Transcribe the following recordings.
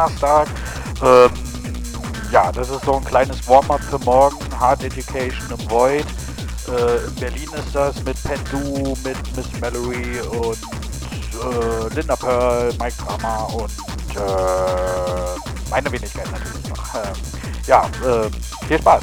Donnerstag. Ähm, ja, das ist so ein kleines Warm-up für morgen. Hard Education im Void. Äh, in Berlin ist das mit Pendu, mit Miss Mallory und äh, Linda Pearl, Mike Drama und äh, meine Wenigkeit natürlich noch. Ähm, ja, äh, viel Spaß.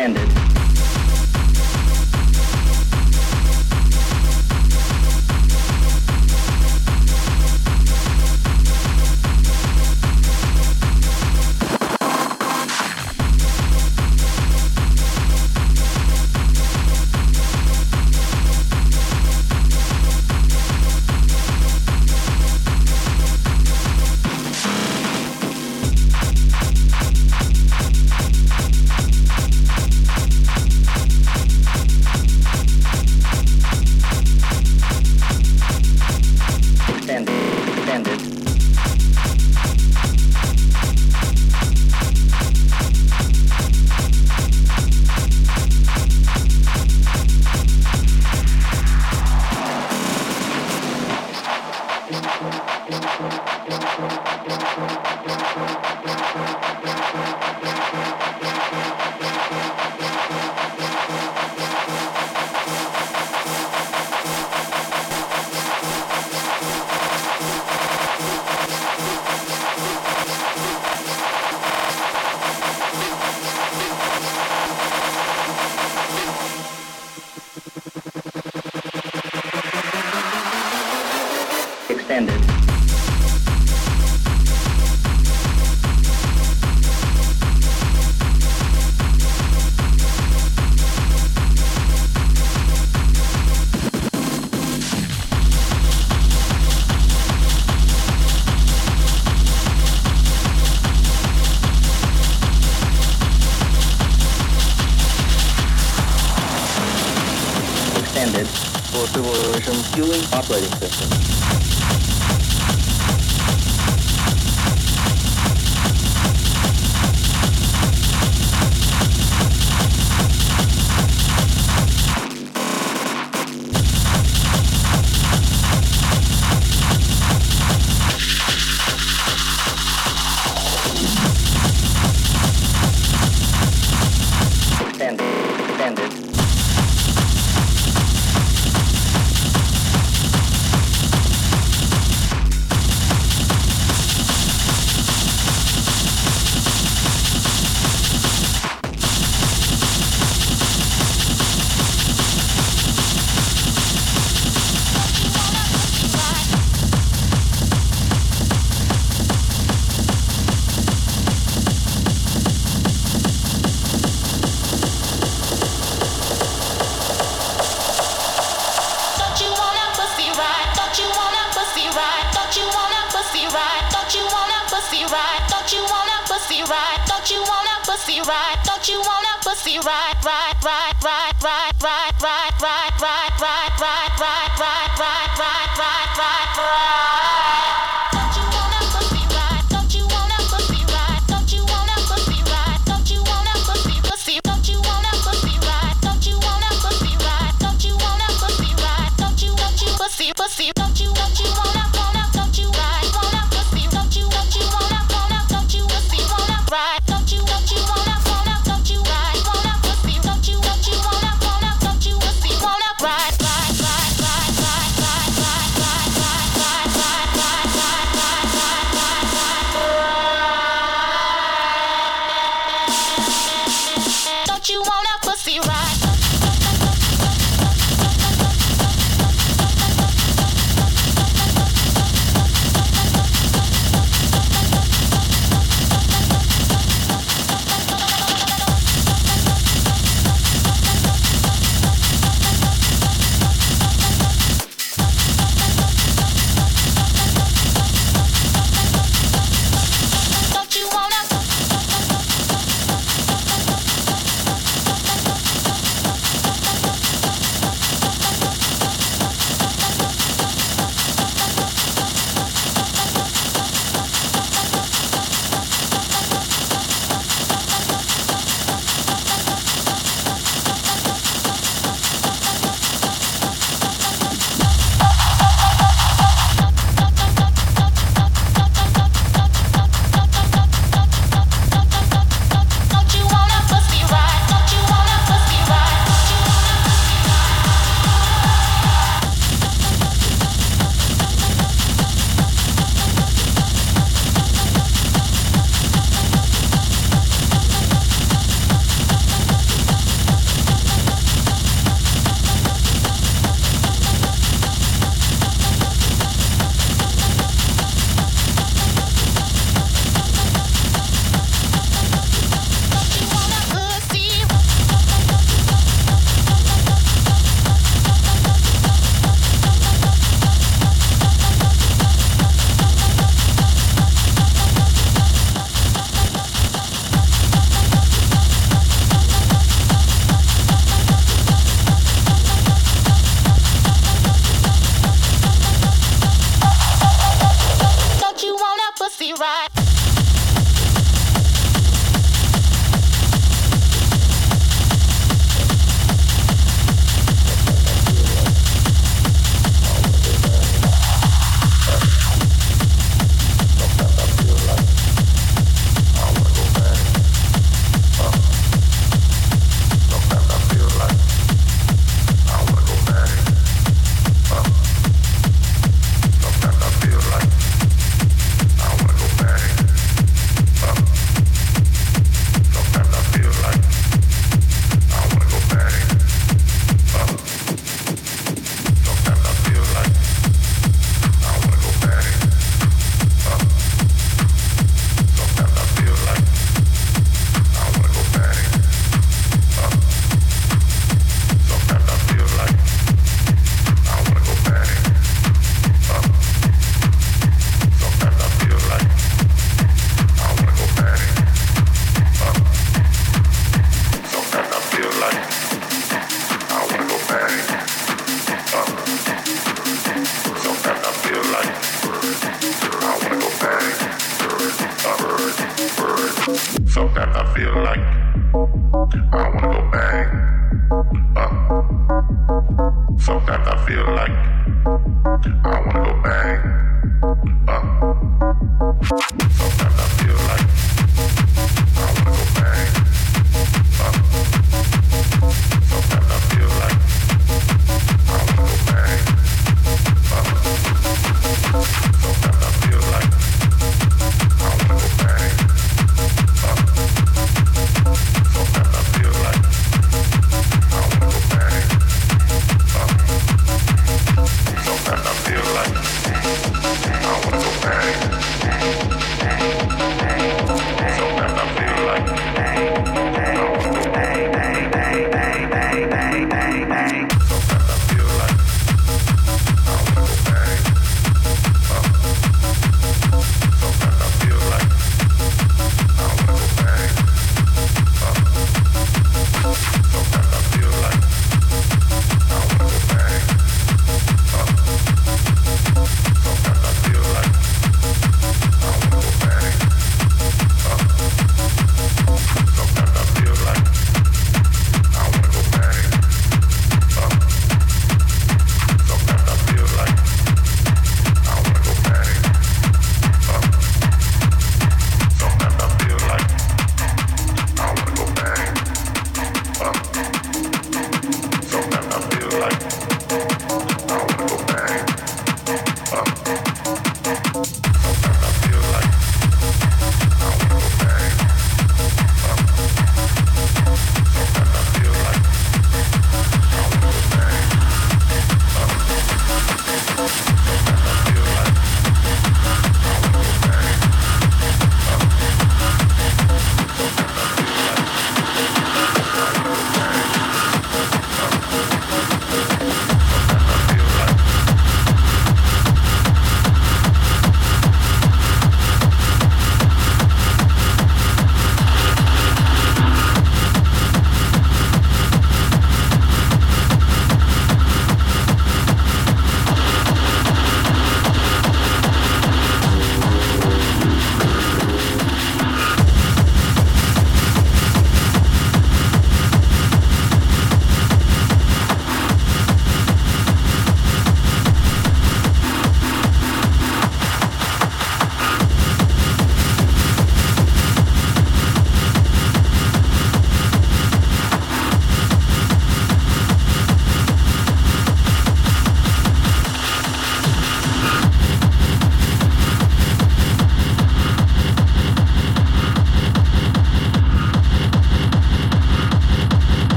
extended. operating system.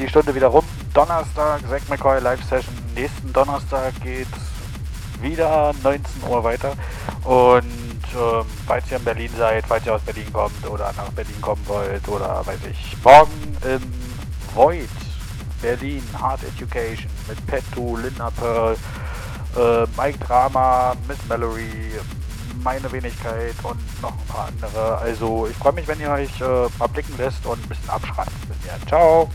Die Stunde wieder rum. Donnerstag, Zack McCoy Live Session. Nächsten Donnerstag geht's wieder 19 Uhr weiter. Und ähm, falls ihr in Berlin seid, falls ihr aus Berlin kommt oder nach Berlin kommen wollt oder weiß ich, morgen im Void Berlin Hard Education mit Petto, Linda Pearl, äh, Mike Drama, Miss Mallory, meine Wenigkeit und noch ein paar andere. Also ich freue mich, wenn ihr euch äh, mal blicken lässt und ein bisschen abschreibt. Ciao!